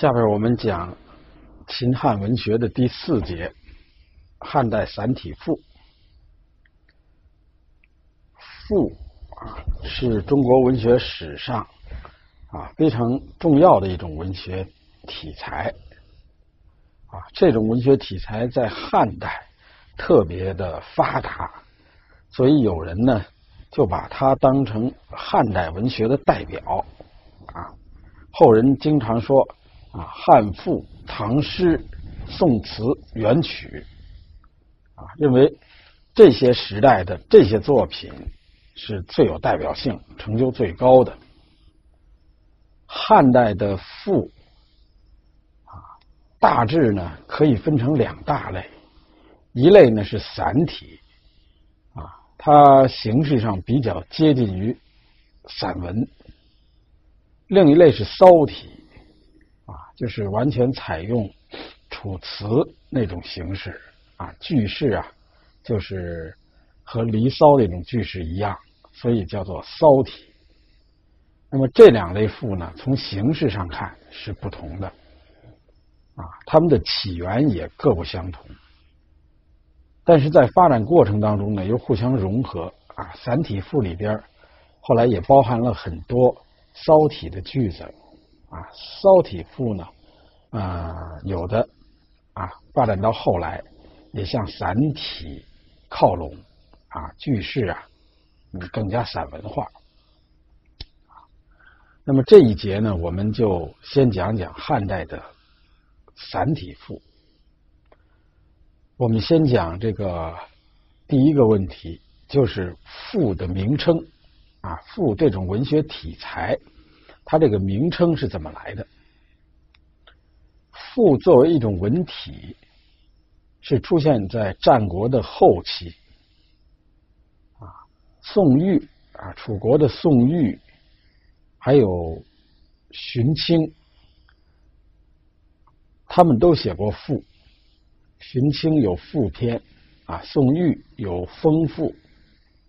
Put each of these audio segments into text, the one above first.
下边我们讲秦汉文学的第四节——汉代散体赋。赋啊，是中国文学史上啊非常重要的一种文学题材啊。这种文学题材在汉代特别的发达，所以有人呢就把它当成汉代文学的代表啊。后人经常说。啊，汉赋、唐诗、宋词、元曲，啊，认为这些时代的这些作品是最有代表性、成就最高的。汉代的赋，啊，大致呢可以分成两大类，一类呢是散体，啊，它形式上比较接近于散文；另一类是骚体。就是完全采用楚辞那种形式啊，句式啊，就是和《离骚》那种句式一样，所以叫做骚体。那么这两类赋呢，从形式上看是不同的啊，它们的起源也各不相同，但是在发展过程当中呢，又互相融合啊。散体赋里边后来也包含了很多骚体的句子。啊，骚体赋呢，啊，有的啊，发展到后来也向散体靠拢啊，句式啊，嗯，更加散文化。那么这一节呢，我们就先讲讲汉代的散体赋。我们先讲这个第一个问题，就是赋的名称啊，赋这种文学体裁。它这个名称是怎么来的？赋作为一种文体，是出现在战国的后期，啊，宋玉啊，楚国的宋玉，还有荀卿，他们都写过赋。荀卿有赋篇，啊，宋玉有风赋，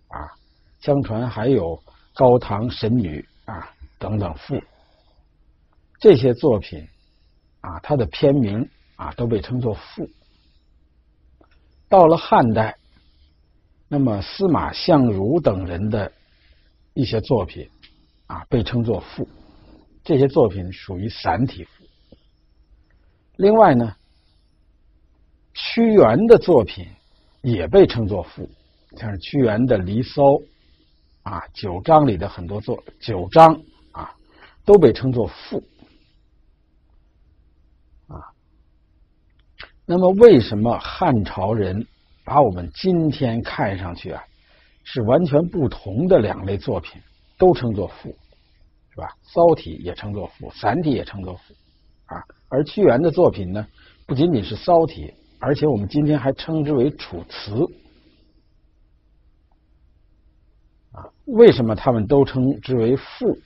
啊，相传还有高唐神女啊。等等赋，这些作品啊，它的篇名啊都被称作赋。到了汉代，那么司马相如等人的一些作品啊被称作赋，这些作品属于散体赋。另外呢，屈原的作品也被称作赋，像是屈原的《离骚》啊，九章里的很多作九章。都被称作赋啊。那么，为什么汉朝人把我们今天看上去啊是完全不同的两类作品都称作赋，是吧？骚体也称作赋，散体也称作赋啊。而屈原的作品呢，不仅仅是骚体，而且我们今天还称之为楚辞啊。为什么他们都称之为赋？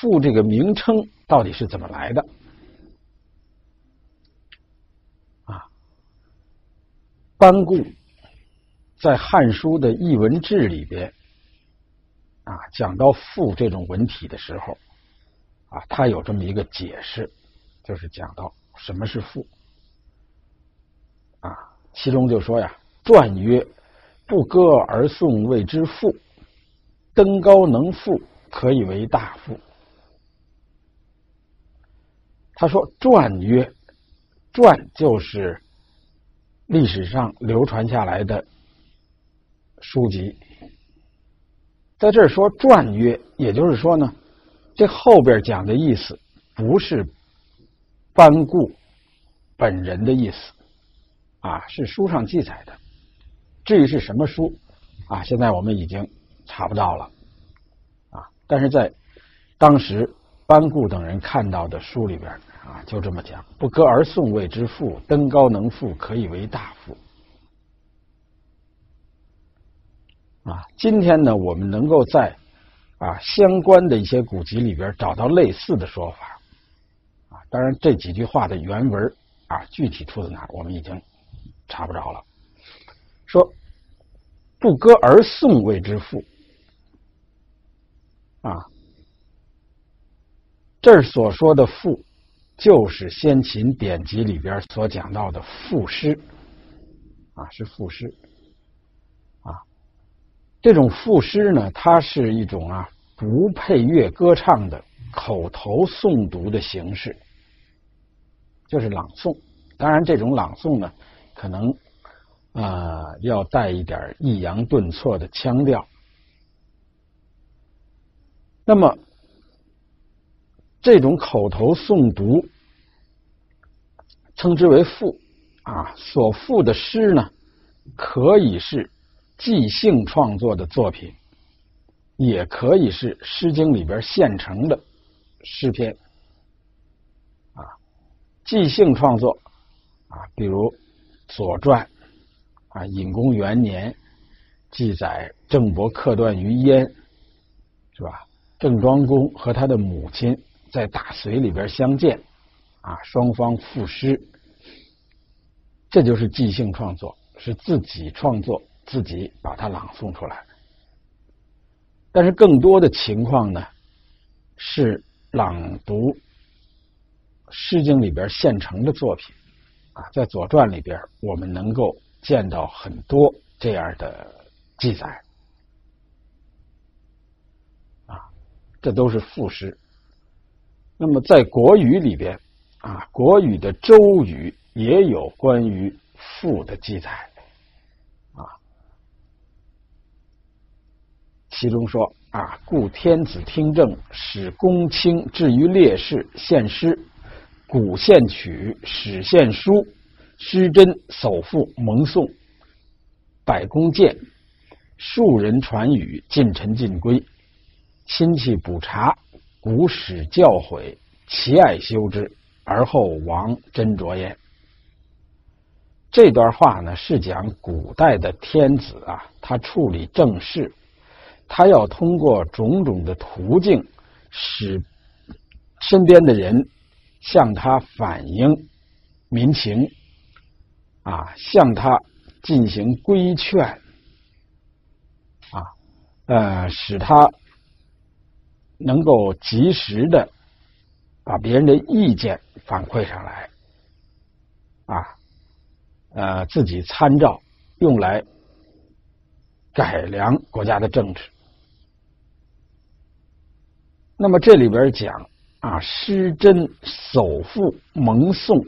赋这个名称到底是怎么来的？啊，班固在《汉书》的艺文志里边啊，讲到赋这种文体的时候啊，他有这么一个解释，就是讲到什么是赋啊，其中就说呀：“传曰，不歌而颂谓之赋，登高能赋，可以为大赋。”他说：“传曰，传就是历史上流传下来的书籍。在这儿说传曰，也就是说呢，这后边讲的意思不是班固本人的意思啊，是书上记载的。至于是什么书啊，现在我们已经查不到了啊。但是在当时。”班固等人看到的书里边啊，就这么讲：不歌而颂谓之富，登高能赋，可以为大富。啊，今天呢，我们能够在啊相关的一些古籍里边找到类似的说法。啊，当然这几句话的原文啊，具体出自哪，我们已经查不着了。说不歌而颂谓之富，啊。这儿所说的赋就是先秦典籍里边所讲到的赋诗，啊，是赋诗，啊，这种赋诗呢，它是一种啊不配乐歌唱的口头诵读的形式，就是朗诵。当然，这种朗诵呢，可能啊要带一点抑扬顿挫的腔调。那么，这种口头诵读称之为赋啊。所赋的诗呢，可以是即兴创作的作品，也可以是《诗经》里边现成的诗篇啊。即兴创作啊，比如《左传》啊，隐公元年记载郑伯克段于鄢，是吧？郑庄公和他的母亲在大隋里边相见，啊，双方赋诗，这就是即兴创作，是自己创作，自己把它朗诵出来。但是更多的情况呢，是朗读《诗经》里边现成的作品，啊，在《左传》里边我们能够见到很多这样的记载。这都是赋诗。那么在国语里边啊，国语的周语也有关于赋的记载啊。其中说啊，故天子听政，使公卿至于烈士献诗，古献曲，史献书，诗真叟赋蒙诵，百工见，数人传语，近臣尽归。亲戚补察，古史教诲，其爱修之，而后王斟酌焉。这段话呢，是讲古代的天子啊，他处理政事，他要通过种种的途径，使身边的人向他反映民情，啊，向他进行规劝，啊，呃，使他。能够及时的把别人的意见反馈上来，啊，呃，自己参照用来改良国家的政治。那么这里边讲啊，失真叟赋蒙宋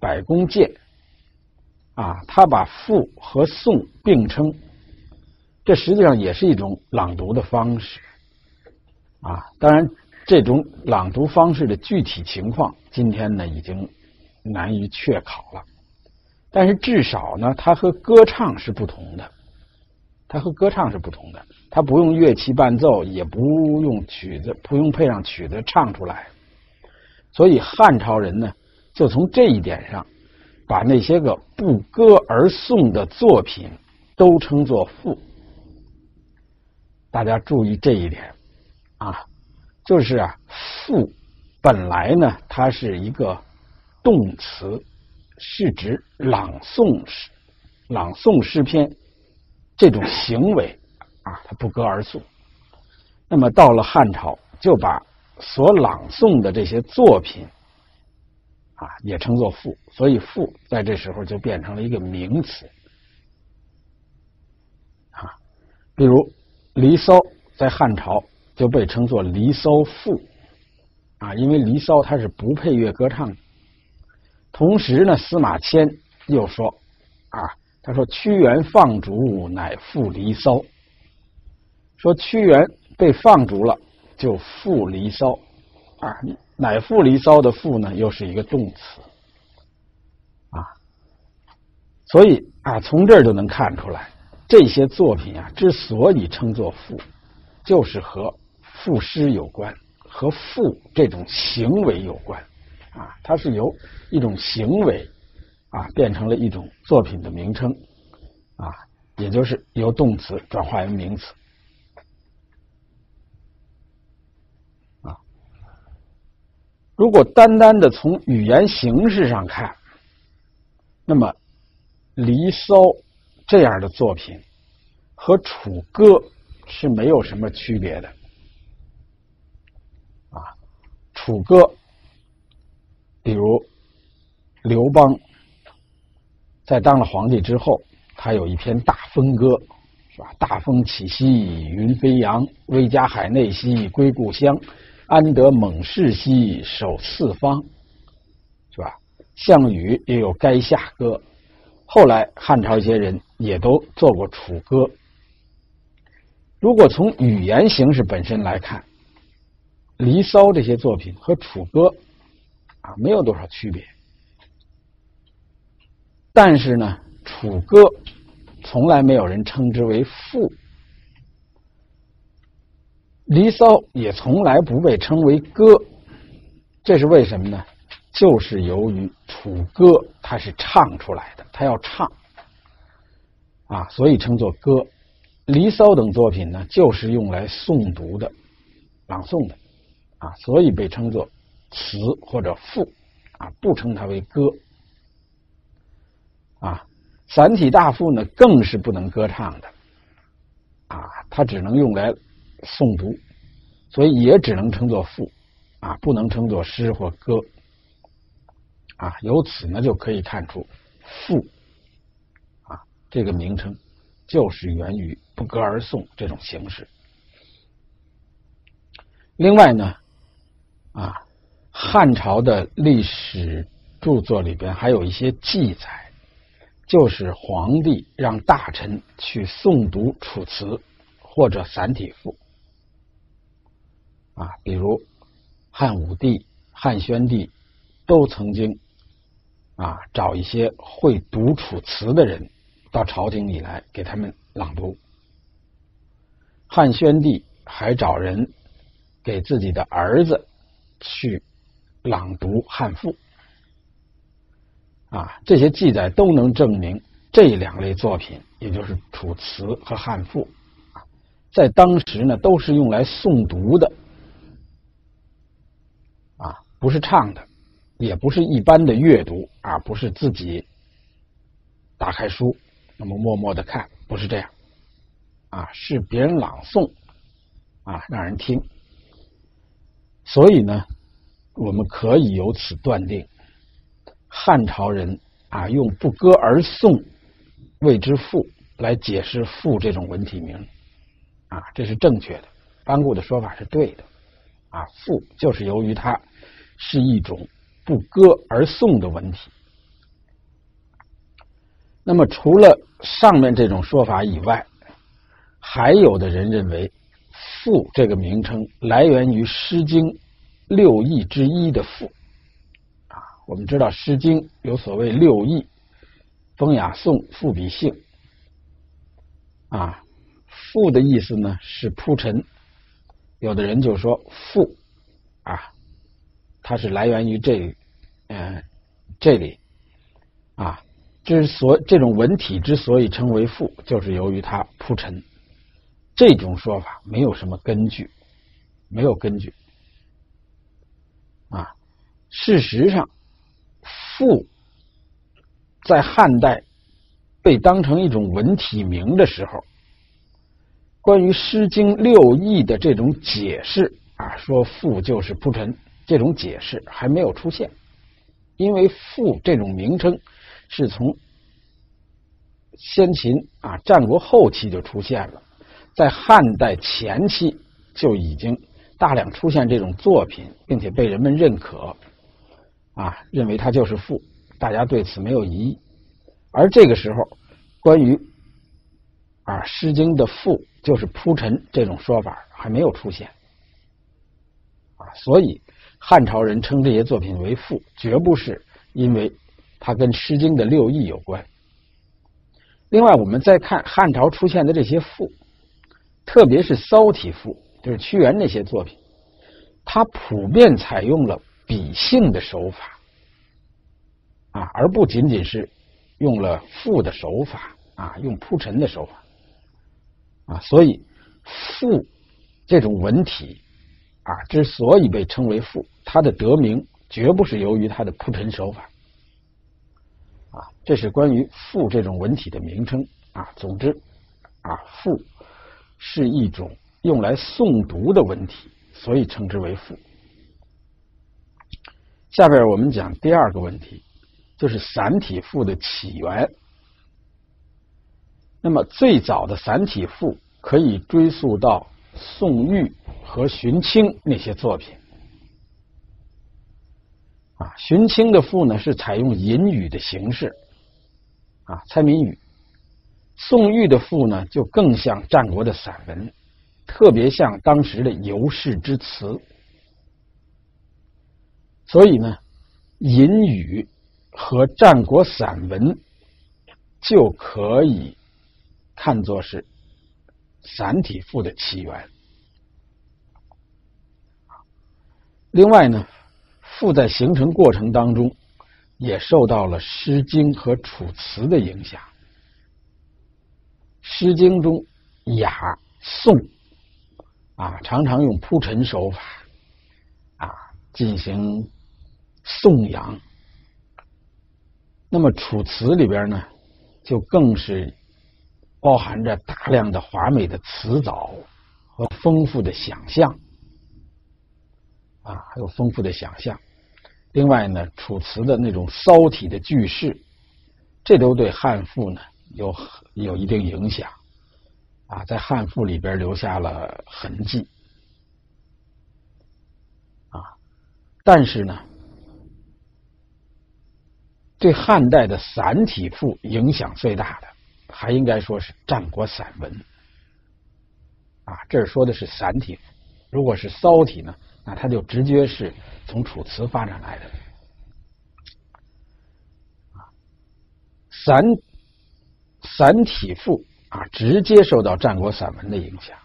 百工见啊，他把赋和诵并称，这实际上也是一种朗读的方式。啊，当然，这种朗读方式的具体情况，今天呢已经难于确考了。但是至少呢，它和歌唱是不同的，它和歌唱是不同的。它不用乐器伴奏，也不用曲子，不用配上曲子唱出来。所以汉朝人呢，就从这一点上，把那些个不歌而颂的作品都称作赋。大家注意这一点。啊，就是啊，赋本来呢，它是一个动词，是指朗诵诗、朗诵诗篇这种行为啊，它不歌而颂。那么到了汉朝，就把所朗诵的这些作品啊，也称作赋，所以赋在这时候就变成了一个名词啊。比如《离骚》在汉朝。就被称作《离骚》赋啊，因为《离骚》它是不配乐歌唱的。同时呢，司马迁又说啊，他说屈原放逐，乃赋《离骚》。说屈原被放逐了，就赋《离骚》啊，乃赋《离骚》的赋呢，又是一个动词啊。所以啊，从这儿就能看出来，这些作品啊，之所以称作赋，就是和赋诗有关，和赋这种行为有关，啊，它是由一种行为啊变成了一种作品的名称，啊，也就是由动词转化为名词，啊，如果单单的从语言形式上看，那么《离骚》这样的作品和《楚歌》是没有什么区别的。楚歌比如刘邦在当了皇帝之后，他有一篇《大风歌》，是吧？大风起兮云飞扬，威加海内兮归故乡，安得猛士兮守四方，是吧？项羽也有《垓下歌》，后来汉朝一些人也都做过《楚歌》。如果从语言形式本身来看，《离骚》这些作品和《楚歌》啊没有多少区别，但是呢，《楚歌》从来没有人称之为赋，《离骚》也从来不被称为歌，这是为什么呢？就是由于《楚歌》它是唱出来的，它要唱。啊，所以称作歌。《离骚》等作品呢，就是用来诵读的、朗诵的，啊，所以被称作词或者赋，啊，不称它为歌。啊，散体大赋呢，更是不能歌唱的，啊，它只能用来诵读，所以也只能称作赋，啊，不能称作诗或歌。啊，由此呢，就可以看出赋，啊，这个名称。就是源于不歌而颂这种形式。另外呢，啊，汉朝的历史著作里边还有一些记载，就是皇帝让大臣去诵读楚辞或者散体赋，啊，比如汉武帝、汉宣帝都曾经啊找一些会读楚辞的人。到朝廷里来给他们朗读。汉宣帝还找人给自己的儿子去朗读汉赋，啊，这些记载都能证明这两类作品，也就是楚辞和汉赋，啊，在当时呢都是用来诵读的，啊，不是唱的，也不是一般的阅读，而不是自己打开书。那么默默的看，不是这样，啊，是别人朗诵，啊，让人听。所以呢，我们可以由此断定，汉朝人啊，用不歌而颂谓之赋来解释赋这种文体名，啊，这是正确的。班固的说法是对的，啊，赋就是由于它是一种不歌而颂的文体。那么，除了上面这种说法以外，还有的人认为“赋”这个名称来源于《诗经》六艺之一的“赋”。啊，我们知道《诗经》有所谓六艺：风、雅、颂、赋、比、兴。啊，“赋”的意思呢是铺陈。有的人就说“赋”啊，它是来源于这嗯这里啊。之所这种文体之所以称为赋，就是由于它铺陈。这种说法没有什么根据，没有根据。啊，事实上，赋在汉代被当成一种文体名的时候，关于《诗经》六艺的这种解释啊，说赋就是铺陈，这种解释还没有出现，因为赋这种名称。是从先秦啊战国后期就出现了，在汉代前期就已经大量出现这种作品，并且被人们认可，啊，认为它就是赋，大家对此没有疑义。而这个时候，关于啊《诗经》的赋就是铺陈这种说法还没有出现，啊，所以汉朝人称这些作品为赋，绝不是因为。它跟《诗经》的六艺有关。另外，我们再看汉朝出现的这些赋，特别是骚体赋，就是屈原那些作品，它普遍采用了比兴的手法，啊，而不仅仅是用了赋的手法，啊，用铺陈的手法，啊，所以赋这种文体，啊，之所以被称为赋，它的得名绝不是由于它的铺陈手法。啊，这是关于“赋”这种文体的名称啊。总之，啊，“赋”是一种用来诵读的文体，所以称之为“赋”。下边我们讲第二个问题，就是散体赋的起源。那么最早的散体赋可以追溯到宋玉和荀卿那些作品。啊，荀卿的赋呢是采用隐语的形式，啊，猜谜语。宋玉的赋呢就更像战国的散文，特别像当时的游士之词。所以呢，隐语和战国散文就可以看作是散体赋的起源。另外呢。赋在形成过程当中，也受到了《诗经》和《楚辞》的影响。《诗经》中雅颂啊，常常用铺陈手法啊进行颂扬。那么《楚辞》里边呢，就更是包含着大量的华美的词藻和丰富的想象啊，还有丰富的想象。另外呢，楚辞的那种骚体的句式，这都对汉赋呢有有一定影响，啊，在汉赋里边留下了痕迹，啊，但是呢，对汉代的散体赋影响最大的，还应该说是战国散文，啊，这儿说的是散体，如果是骚体呢？那它就直接是从楚辞发展来的，散散体赋啊，直接受到战国散文的影响。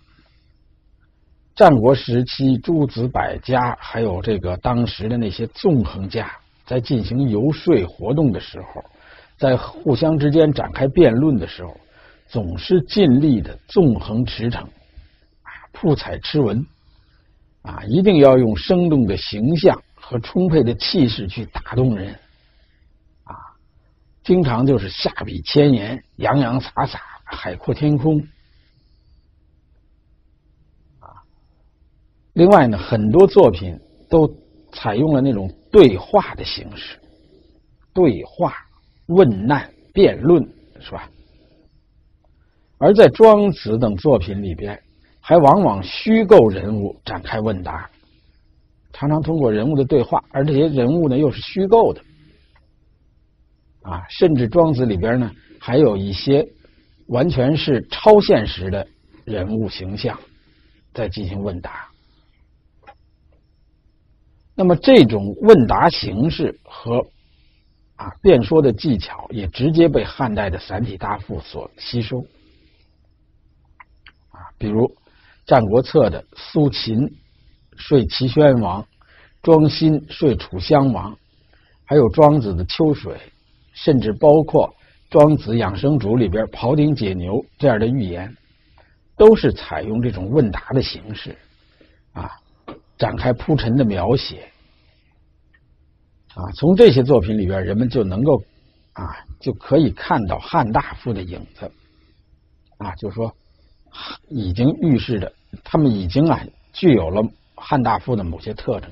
战国时期，诸子百家还有这个当时的那些纵横家，在进行游说活动的时候，在互相之间展开辩论的时候，总是尽力的纵横驰骋，啊，铺彩诗文。啊，一定要用生动的形象和充沛的气势去打动人，经常就是下笔千言，洋洋洒洒，海阔天空，啊，另外呢，很多作品都采用了那种对话的形式，对话、问难、辩论，是吧？而在庄子等作品里边。还往往虚构人物展开问答，常常通过人物的对话，而这些人物呢又是虚构的，啊，甚至庄子里边呢还有一些完全是超现实的人物形象在进行问答。那么这种问答形式和啊辩说的技巧，也直接被汉代的散体大赋所吸收，啊，比如。《战国策》的苏秦说齐宣王，庄辛说楚襄王，还有庄子的秋水，甚至包括《庄子养生主》里边庖丁解牛这样的寓言，都是采用这种问答的形式，啊，展开铺陈的描写，啊，从这些作品里边，人们就能够啊，就可以看到汉大夫的影子，啊，就是说已经预示着。他们已经啊具有了汉大夫的某些特征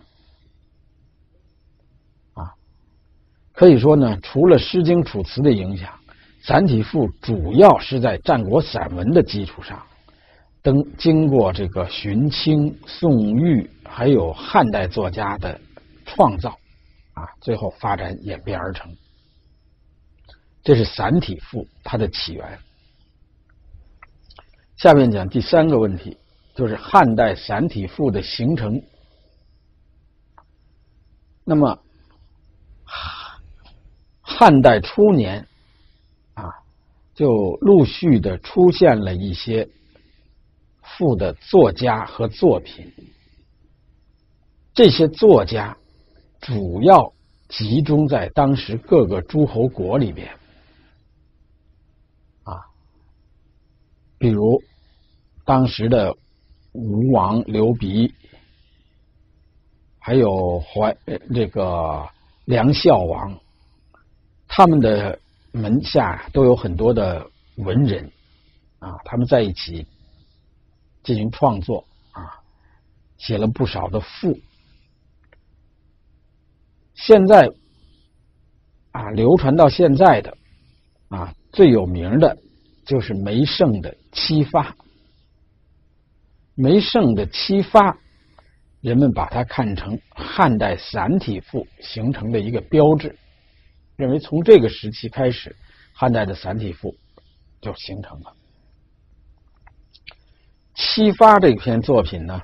啊，可以说呢，除了《诗经》《楚辞》的影响，散体赋主要是在战国散文的基础上，登经过这个荀卿、宋玉还有汉代作家的创造啊，最后发展演变而成。这是散体赋它的起源。下面讲第三个问题。就是汉代散体赋的形成。那么，汉代初年啊，就陆续的出现了一些赋的作家和作品。这些作家主要集中在当时各个诸侯国里边啊，比如当时的。吴王刘鼻，还有怀这个梁孝王，他们的门下都有很多的文人啊，他们在一起进行创作啊，写了不少的赋。现在啊，流传到现在的啊最有名的就是梅圣的七发。梅圣的七发，人们把它看成汉代散体赋形成的一个标志，认为从这个时期开始，汉代的散体赋就形成了。七发这篇作品呢，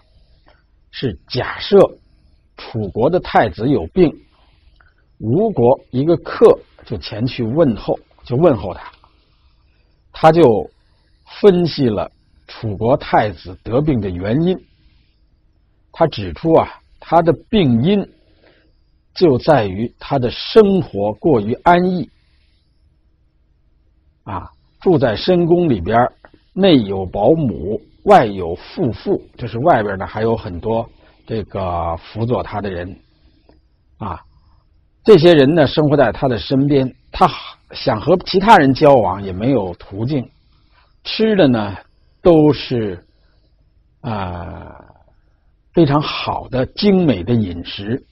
是假设楚国的太子有病，吴国一个客就前去问候，就问候他，他就分析了。楚国太子得病的原因，他指出啊，他的病因就在于他的生活过于安逸，啊，住在深宫里边，内有保姆，外有夫妇，就是外边呢还有很多这个辅佐他的人，啊，这些人呢生活在他的身边，他想和其他人交往也没有途径，吃的呢。都是啊非常好的精美的饮食，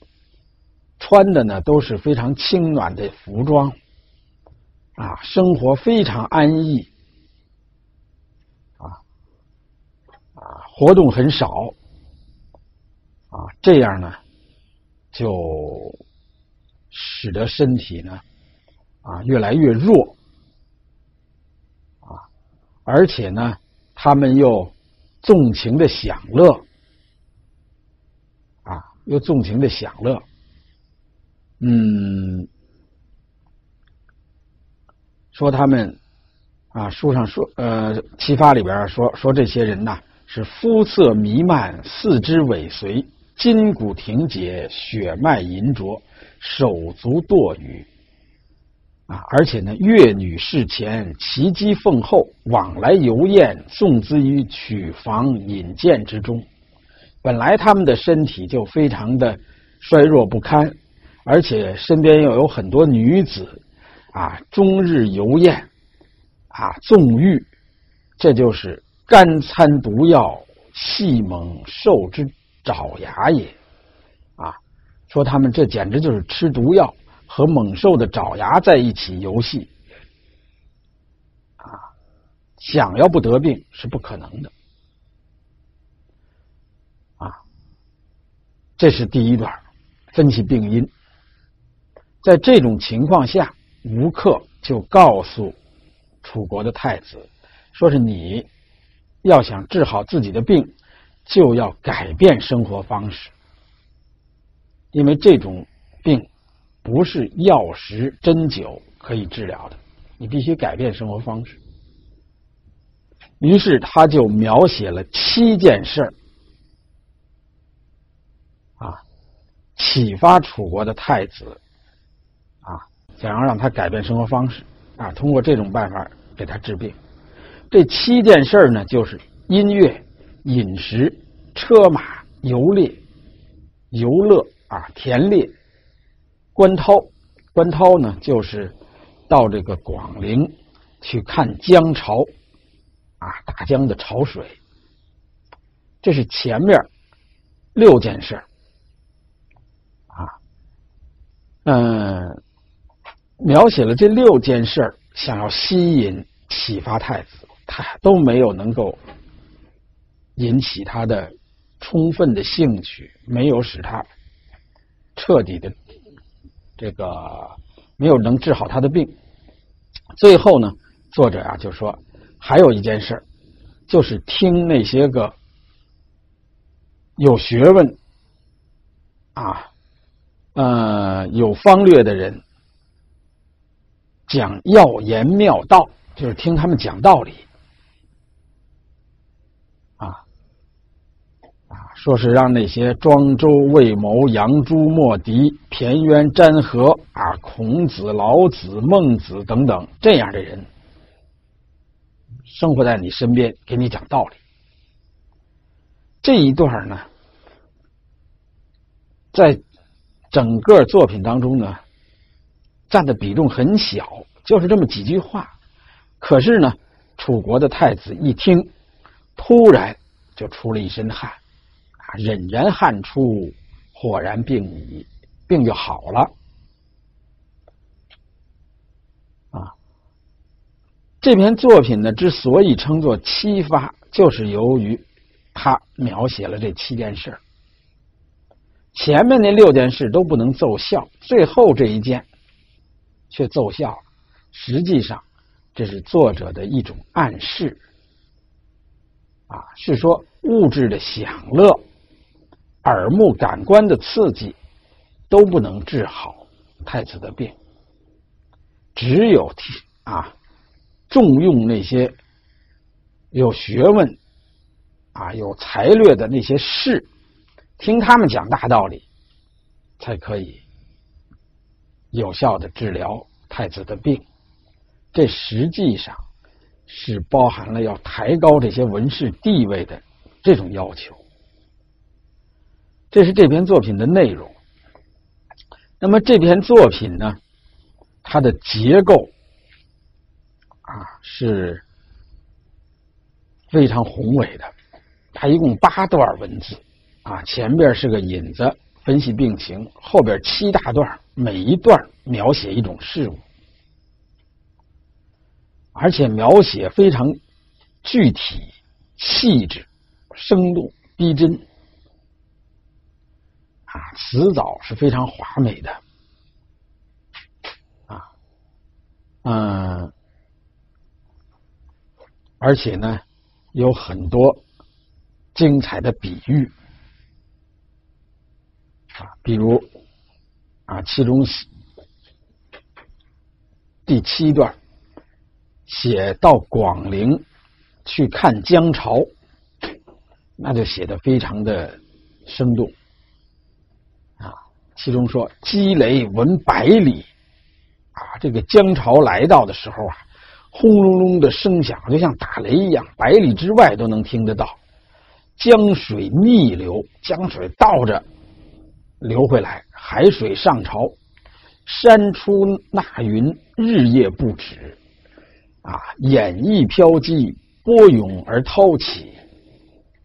穿的呢都是非常轻暖的服装，啊，生活非常安逸，啊啊，活动很少，啊，这样呢就使得身体呢啊越来越弱，啊，而且呢。他们又纵情的享乐，啊，又纵情的享乐，嗯，说他们啊，书上说，呃，启发里边说说这些人呐，是肤色弥漫，四肢尾随，筋骨挺结，血脉银浊，手足堕羽。啊，而且呢，越女侍前，骑机奉后，往来游宴，送之于曲房引荐之中。本来他们的身体就非常的衰弱不堪，而且身边又有很多女子，啊，终日游宴，啊，纵欲，这就是干参毒药，细猛兽之爪牙也。啊，说他们这简直就是吃毒药。和猛兽的爪牙在一起游戏，啊，想要不得病是不可能的，啊，这是第一段分析病因。在这种情况下，吴克就告诉楚国的太子，说是你要想治好自己的病，就要改变生活方式，因为这种病。不是药食针灸可以治疗的，你必须改变生活方式。于是他就描写了七件事儿，啊，启发楚国的太子，想要让他改变生活方式，啊，通过这种办法给他治病。这七件事儿呢，就是音乐、饮食、车马、游猎、游乐啊，田猎。关涛，关涛呢，就是到这个广陵去看江潮，啊，大江的潮水。这是前面六件事啊，嗯，描写了这六件事想要吸引、启发太子，他都没有能够引起他的充分的兴趣，没有使他彻底的。这个没有能治好他的病，最后呢，作者啊就说还有一件事就是听那些个有学问啊，呃，有方略的人讲要言妙道，就是听他们讲道理。啊啊说是让那些庄周、魏谋、杨朱、莫迪、田渊、詹和啊、孔子、老子、孟子等等这样的人生活在你身边，给你讲道理。这一段呢，在整个作品当中呢，占的比重很小，就是这么几句话。可是呢，楚国的太子一听，突然就出了一身汗。啊忍然汗出，火然病已。病就好了。啊，这篇作品呢，之所以称作七发，就是由于他描写了这七件事前面那六件事都不能奏效，最后这一件却奏效了。实际上，这是作者的一种暗示。啊，是说物质的享乐、耳目感官的刺激都不能治好太子的病，只有啊重用那些有学问、啊有才略的那些士，听他们讲大道理，才可以有效的治疗太子的病。这实际上。是包含了要抬高这些文士地位的这种要求，这是这篇作品的内容。那么这篇作品呢，它的结构啊是非常宏伟的。它一共八段文字啊，前边是个引子，分析病情；后边七大段，每一段描写一种事物。而且描写非常具体、细致、生动、逼真，啊，词藻是非常华美的，啊，嗯，而且呢，有很多精彩的比喻，啊，比如啊，其中第七段。写到广陵去看江潮，那就写的非常的生动啊。其中说“积雷闻百里”，啊，这个江潮来到的时候啊，轰隆隆的声响就像打雷一样，百里之外都能听得到。江水逆流，江水倒着流回来，海水上潮，山出纳云，日夜不止。啊，演绎飘激，波涌而涛起，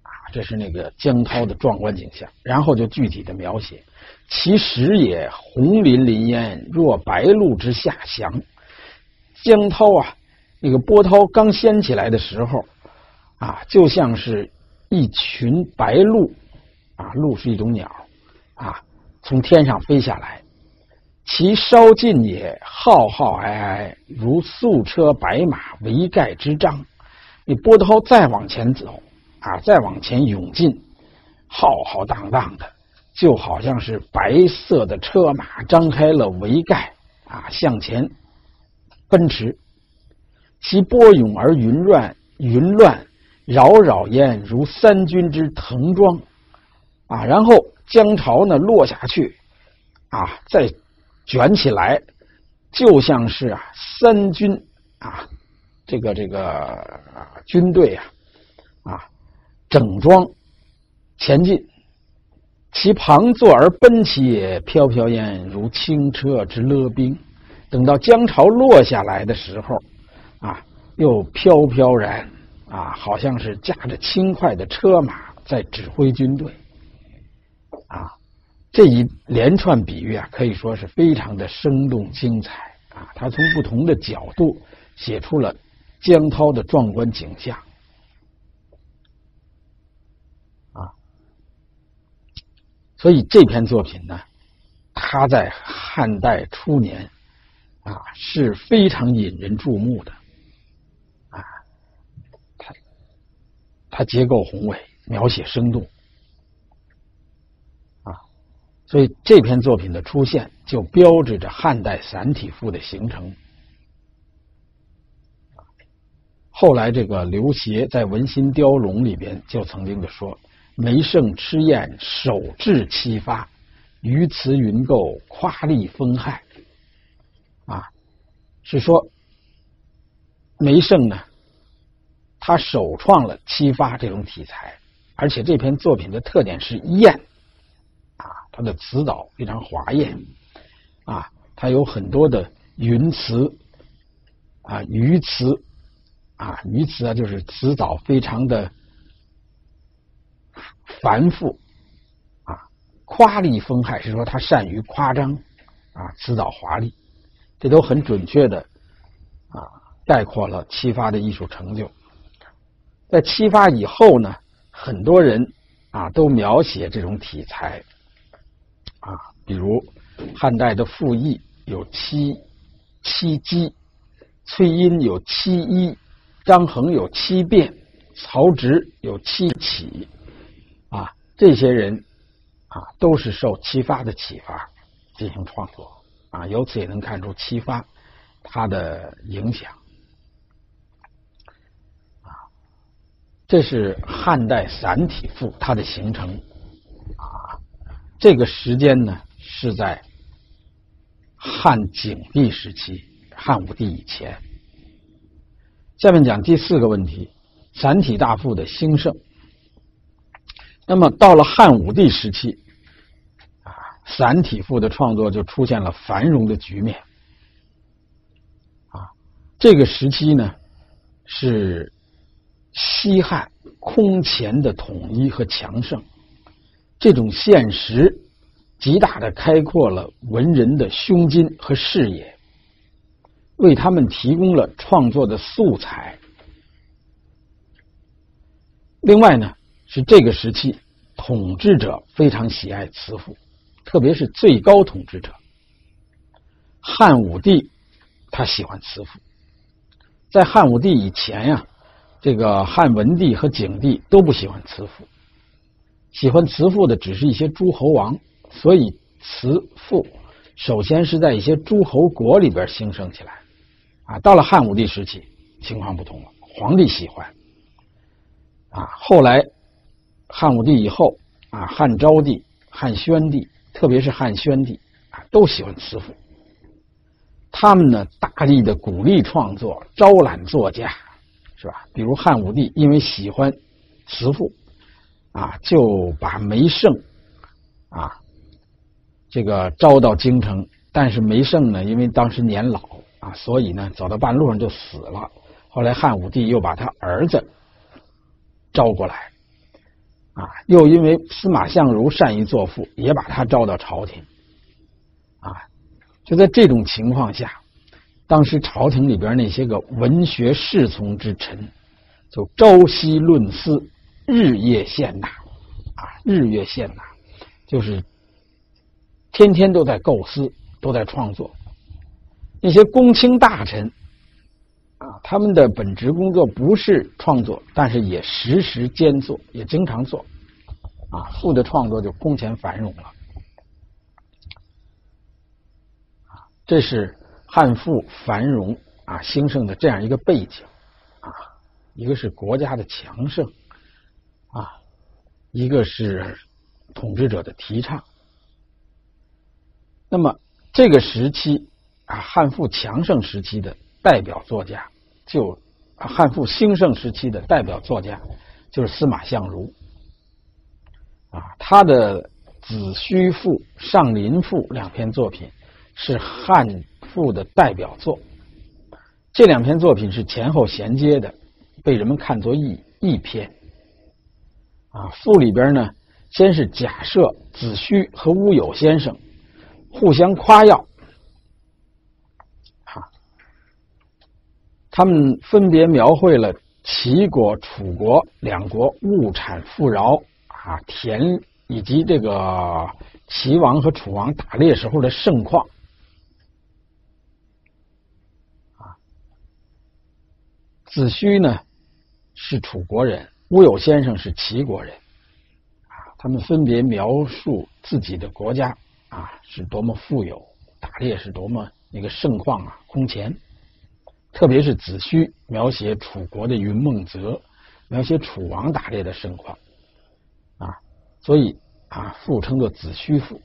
啊，这是那个江涛的壮观景象。然后就具体的描写，其实也红林林烟，若白鹭之下翔。江涛啊，那个波涛刚掀起来的时候，啊，就像是一群白鹭，啊，鹭是一种鸟，啊，从天上飞下来。其稍近也，浩浩皑皑，如素车白马围盖之章。你波涛再往前走，啊，再往前涌进，浩浩荡荡的，就好像是白色的车马张开了围盖，啊，向前奔驰。其波涌而云乱，云乱扰扰焉，如三军之腾庄。啊，然后江潮呢落下去，啊，再。卷起来，就像是啊三军啊，这个这个军队啊啊整装前进，其旁坐而奔起也，飘飘焉如轻车之勒兵。等到江潮落下来的时候，啊，又飘飘然啊，好像是驾着轻快的车马在指挥军队。这一连串比喻啊，可以说是非常的生动精彩啊！他从不同的角度写出了江涛的壮观景象啊。所以这篇作品呢，他在汉代初年啊是非常引人注目的啊。他他结构宏伟，描写生动。所以这篇作品的出现，就标志着汉代散体赋的形成。后来，这个刘勰在《文心雕龙》里边就曾经的说：“梅圣吃宴，首制七发，于辞云构，夸丽风害。”啊，是说梅圣呢，他首创了七发这种题材，而且这篇作品的特点是艳。它的词藻非常华艳，啊，它有很多的云词，啊，鱼词，啊，鱼词啊，就是词藻非常的繁复，啊，夸丽风害是说他善于夸张啊，辞藻华丽，这都很准确的啊概括了七发的艺术成就。在七发以后呢，很多人啊都描写这种题材啊，比如汉代的傅毅有七七机，崔莺有七一，张衡有七变，曹植有七起，啊，这些人啊都是受齐发的启发进行创作啊，由此也能看出齐发他的影响。这是汉代散体赋它的形成，这个时间呢是在汉景帝时期，汉武帝以前。下面讲第四个问题：散体大赋的兴盛。那么到了汉武帝时期，啊，散体赋的创作就出现了繁荣的局面。啊，这个时期呢是。西汉空前的统一和强盛，这种现实极大的开阔了文人的胸襟和视野，为他们提供了创作的素材。另外呢，是这个时期统治者非常喜爱词赋，特别是最高统治者汉武帝，他喜欢词赋。在汉武帝以前呀。这个汉文帝和景帝都不喜欢慈赋，喜欢慈赋的只是一些诸侯王，所以慈赋首先是在一些诸侯国里边兴盛起来，啊，到了汉武帝时期情况不同了，皇帝喜欢，啊，后来汉武帝以后啊，汉昭帝、汉宣帝，特别是汉宣帝啊，都喜欢慈赋，他们呢大力的鼓励创作，招揽作家。是吧？比如汉武帝因为喜欢慈赋，啊，就把梅胜啊这个招到京城。但是梅胜呢，因为当时年老啊，所以呢走到半路上就死了。后来汉武帝又把他儿子招过来，啊，又因为司马相如善于作赋，也把他招到朝廷。啊，就在这种情况下。当时朝廷里边那些个文学侍从之臣，就朝夕论思，日夜献纳，啊，日月献纳，就是天天都在构思，都在创作。那些公卿大臣，啊，他们的本职工作不是创作，但是也时时兼做，也经常做，啊，赋的创作就空前繁荣了。啊，这是。汉赋繁荣啊兴盛的这样一个背景啊，一个是国家的强盛，一个是统治者的提倡。那么这个时期啊，汉赋强盛时期的代表作家，就汉赋兴盛时期的代表作家就是司马相如啊，他的《子虚赋》《上林赋》两篇作品是汉。赋的代表作，这两篇作品是前后衔接的，被人们看作一一篇。啊，赋里边呢，先是假设子虚和乌有先生互相夸耀，啊，他们分别描绘了齐国、楚国两国物产富饶啊，田以及这个齐王和楚王打猎时候的盛况。子虚呢是楚国人，乌有先生是齐国人，啊，他们分别描述自己的国家啊是多么富有，打猎是多么那个盛况啊空前。特别是子虚描写楚国的云梦泽，描写楚王打猎的盛况，啊，所以啊复称作子虚赋。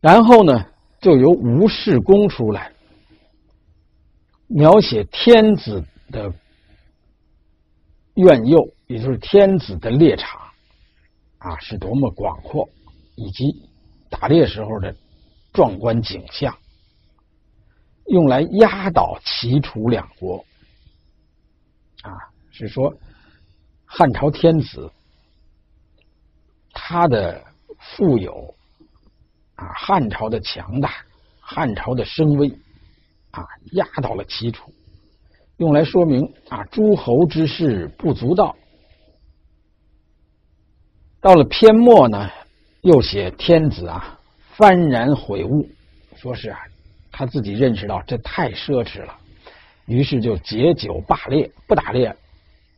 然后呢，就由吴世公出来。描写天子的苑囿，也就是天子的猎场啊，是多么广阔，以及打猎时候的壮观景象，用来压倒齐楚两国。啊，是说汉朝天子他的富有啊，汉朝的强大，汉朝的声威啊，压倒了齐楚，用来说明啊，诸侯之事不足道。到了篇末呢，又写天子啊，幡然悔悟，说是啊，他自己认识到这太奢侈了，于是就解酒罢猎，不打猎，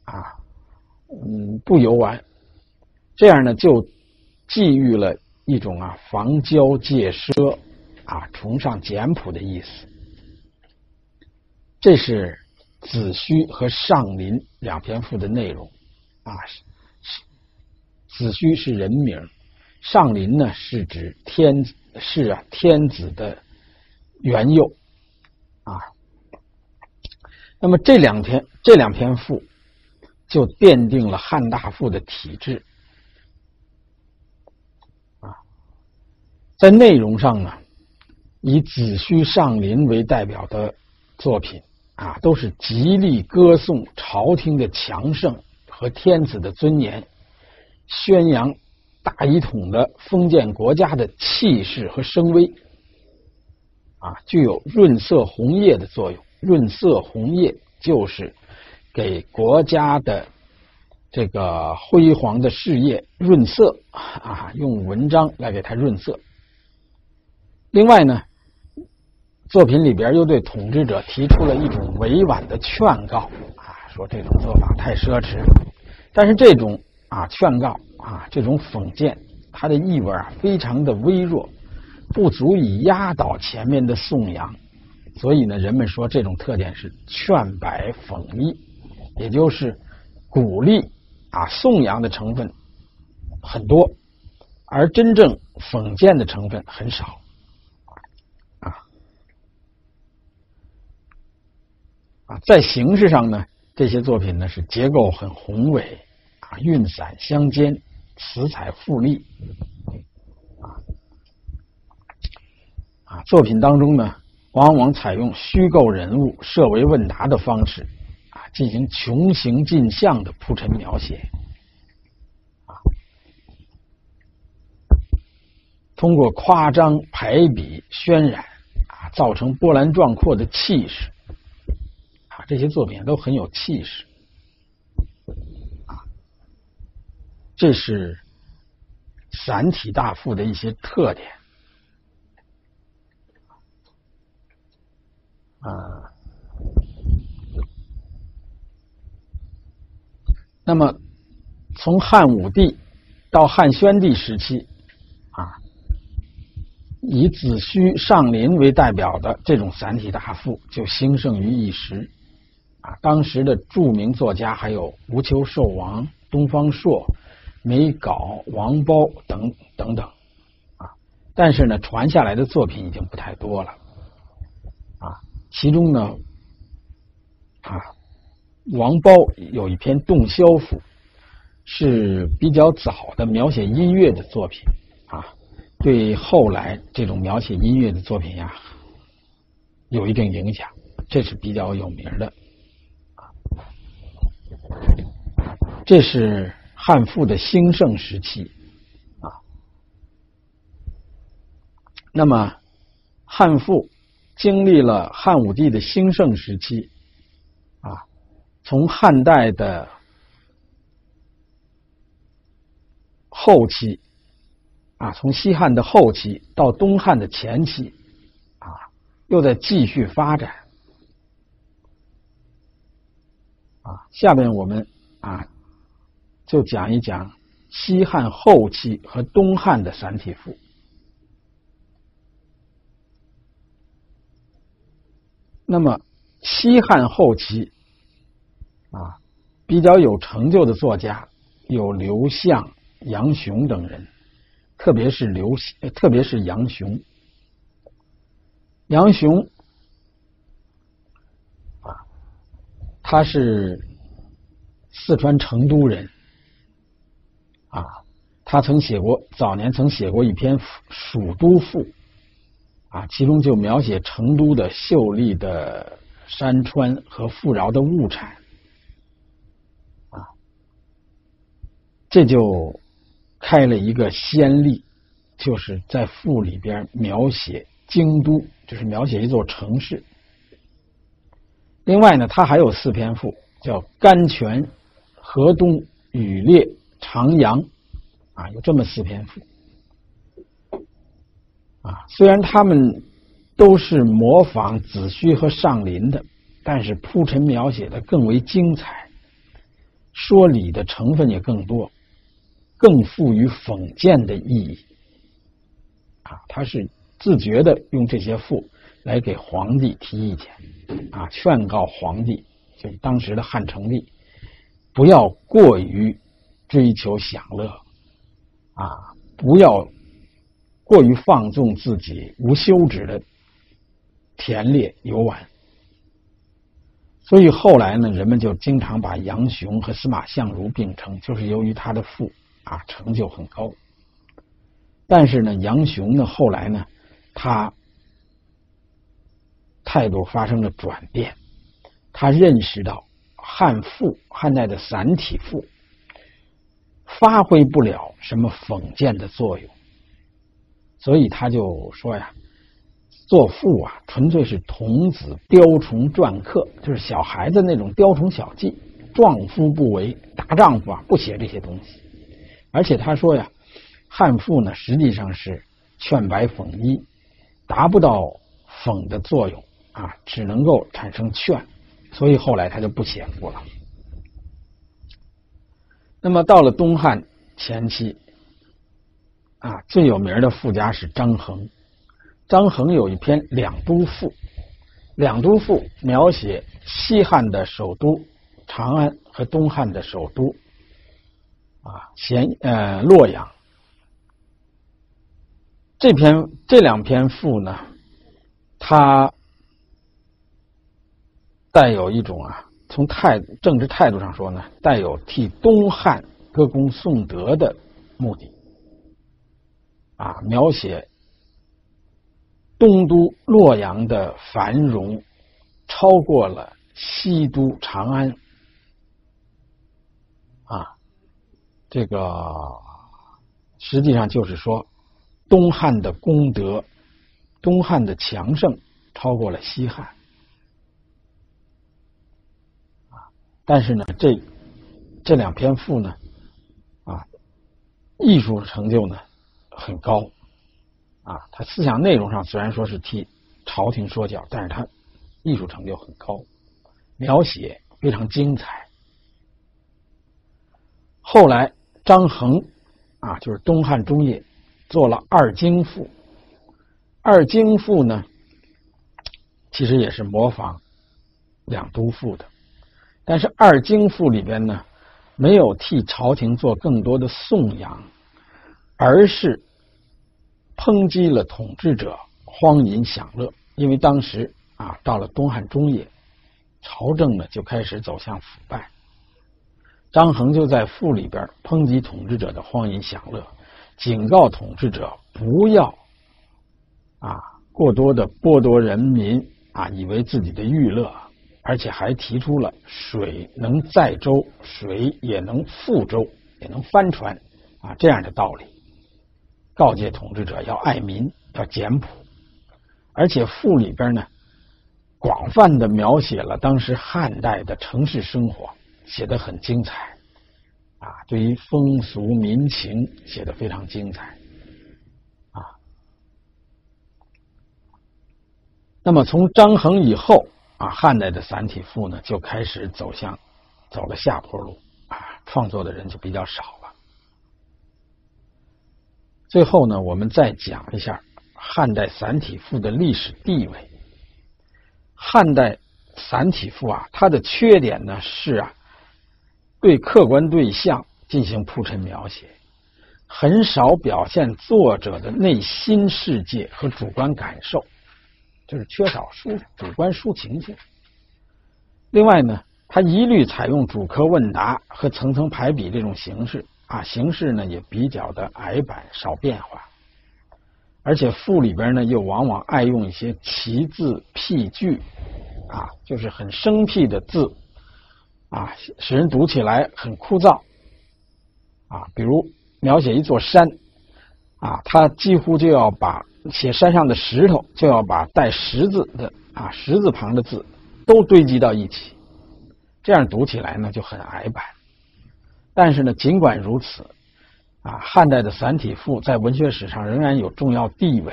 啊，嗯，不游玩，这样呢就。寄予了一种啊防骄戒奢啊崇尚简朴的意思，这是子虚和上林两篇赋的内容啊。子虚是人名，上林呢是指天是啊天子的元佑啊。那么这两篇这两篇赋就奠定了汉大赋的体制啊。在内容上呢，以子虚、上林为代表的作品啊，都是极力歌颂朝廷的强盛和天子的尊严，宣扬大一统的封建国家的气势和声威，啊，具有润色红叶的作用。润色红叶就是给国家的这个辉煌的事业润色啊，用文章来给它润色。另外呢，作品里边又对统治者提出了一种委婉的劝告啊，说这种做法太奢侈。但是这种啊劝告啊，这种讽谏，它的意味啊非常的微弱，不足以压倒前面的颂扬。所以呢，人们说这种特点是劝百讽一，也就是鼓励啊颂扬的成分很多，而真正讽谏的成分很少。在形式上呢，这些作品呢是结构很宏伟，啊，韵散相间，词采富丽，啊，啊，作品当中呢，往往采用虚构人物设为问答的方式，啊，进行穷形尽相的铺陈描写，啊，通过夸张排比渲染，啊，造成波澜壮阔的气势。这些作品都很有气势，啊，这是散体大赋的一些特点，啊，那么从汉武帝到汉宣帝时期，啊，以子虚、上林为代表的这种散体大赋就兴盛于一时。啊，当时的著名作家还有吴秋寿王、东方朔、梅皋、王褒等等等，啊，但是呢，传下来的作品已经不太多了，啊，其中呢，啊，王褒有一篇《洞箫赋》，是比较早的描写音乐的作品，啊，对后来这种描写音乐的作品呀，有一定影响，这是比较有名的。这是汉赋的兴盛时期啊。那么，汉赋经历了汉武帝的兴盛时期啊，从汉代的后期啊，从西汉的后期到东汉的前期啊，又在继续发展。啊，下面我们啊就讲一讲西汉后期和东汉的散体赋。那么西汉后期啊，比较有成就的作家有刘向、杨雄等人，特别是刘，特别是杨雄。杨雄啊。他是四川成都人，啊，他曾写过早年曾写过一篇《蜀都赋》，啊，其中就描写成都的秀丽的山川和富饶的物产，啊，这就开了一个先例，就是在赋里边描写京都，就是描写一座城市。另外呢，他还有四篇赋，叫甘泉、河东、羽猎、长阳，啊，有这么四篇赋。啊，虽然他们都是模仿子虚和上林的，但是铺陈描写的更为精彩，说理的成分也更多，更富于讽谏的意义。啊，他是自觉的用这些赋来给皇帝提意见，啊，劝告皇帝，就是当时的汉成帝，不要过于追求享乐，啊，不要。过于放纵自己无休止的田猎游玩，所以后来呢，人们就经常把杨雄和司马相如并称，就是由于他的赋啊成就很高。但是呢，杨雄呢后来呢，他态度发生了转变，他认识到汉赋汉代的散体赋发挥不了什么讽谏的作用。所以他就说呀，作赋啊，纯粹是童子雕虫篆刻，就是小孩子那种雕虫小技。壮夫不为，大丈夫啊不写这些东西。而且他说呀，汉赋呢实际上是劝白讽一，达不到讽的作用啊，只能够产生劝。所以后来他就不写赋了。那么到了东汉前期。啊，最有名的富家是张衡。张衡有一篇《两都赋》，《两都赋》描写西汉的首都长安和东汉的首都啊咸呃洛阳。这篇这两篇赋呢，它带有一种啊，从态政治态度上说呢，带有替东汉歌功颂德的目的。啊，描写东都洛阳的繁荣，超过了西都长安。啊，这个实际上就是说，东汉的功德，东汉的强盛超过了西汉。啊，但是呢，这这两篇赋呢，啊，艺术成就呢？很高，啊，他思想内容上虽然说是替朝廷说教，但是他艺术成就很高，描写非常精彩。后来张衡啊，就是东汉中叶做了《二京赋》，《二京赋》呢，其实也是模仿《两都赋》的，但是《二京赋》里边呢，没有替朝廷做更多的颂扬，而是。抨击了统治者荒淫享乐，因为当时啊，到了东汉中叶，朝政呢就开始走向腐败。张衡就在赋里边抨击统治者的荒淫享乐，警告统治者不要啊过多的剥夺人民啊，以为自己的娱乐，而且还提出了水能载舟，水也能覆舟，也能翻船啊这样的道理。告诫统治者要爱民，要简朴，而且赋里边呢，广泛的描写了当时汉代的城市生活，写的很精彩，啊，对于风俗民情写的非常精彩，啊。那么从张衡以后啊，汉代的散体赋呢就开始走向走了下坡路，啊，创作的人就比较少了。最后呢，我们再讲一下汉代散体赋的历史地位。汉代散体赋啊，它的缺点呢是啊，对客观对象进行铺陈描写，很少表现作者的内心世界和主观感受，就是缺少抒主观抒情性。另外呢，它一律采用主客问答和层层排比这种形式。啊，形式呢也比较的矮板，少变化，而且赋里边呢又往往爱用一些奇字僻句，啊，就是很生僻的字，啊，使人读起来很枯燥，啊，比如描写一座山，啊，他几乎就要把写山上的石头就要把带十字的啊十字旁的字都堆积到一起，这样读起来呢就很矮板。但是呢，尽管如此，啊，汉代的散体赋在文学史上仍然有重要地位。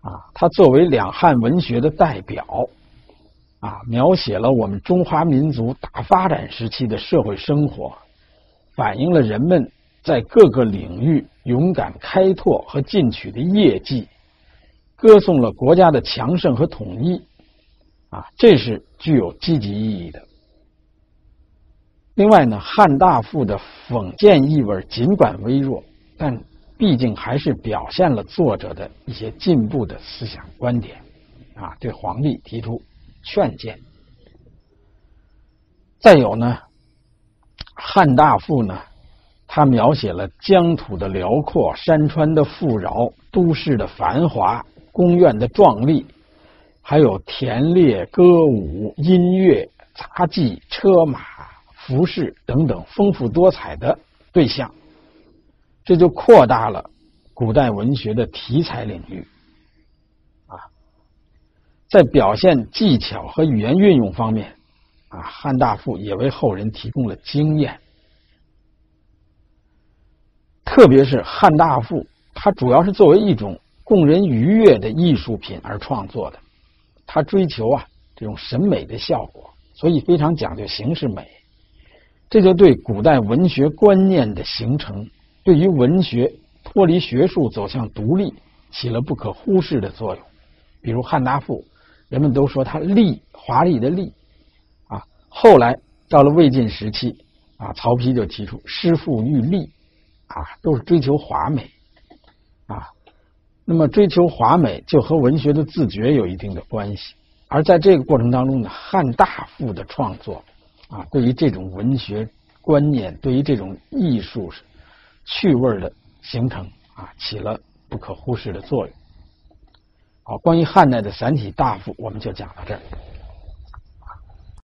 啊，它作为两汉文学的代表，啊，描写了我们中华民族大发展时期的社会生活，反映了人们在各个领域勇敢开拓和进取的业绩，歌颂了国家的强盛和统一，啊，这是具有积极意义的。另外呢，汉大赋的讽谏意味尽管微弱，但毕竟还是表现了作者的一些进步的思想观点，啊，对皇帝提出劝谏。再有呢，汉大赋呢，他描写了疆土的辽阔、山川的富饶、都市的繁华、宫苑的壮丽，还有田猎、歌舞、音乐、杂技、车马。服饰等等丰富多彩的对象，这就扩大了古代文学的题材领域。啊，在表现技巧和语言运用方面，啊，汉大赋也为后人提供了经验。特别是汉大赋，它主要是作为一种供人愉悦的艺术品而创作的，它追求啊这种审美的效果，所以非常讲究形式美。这就对古代文学观念的形成，对于文学脱离学术走向独立起了不可忽视的作用。比如汉大赋，人们都说它丽，华丽的丽，啊，后来到了魏晋时期，啊，曹丕就提出诗赋欲丽，啊，都是追求华美，啊，那么追求华美就和文学的自觉有一定的关系。而在这个过程当中呢，汉大赋的创作。啊，对于这种文学观念，对于这种艺术趣味的形成啊，起了不可忽视的作用。好，关于汉代的散体大赋，我们就讲到这儿。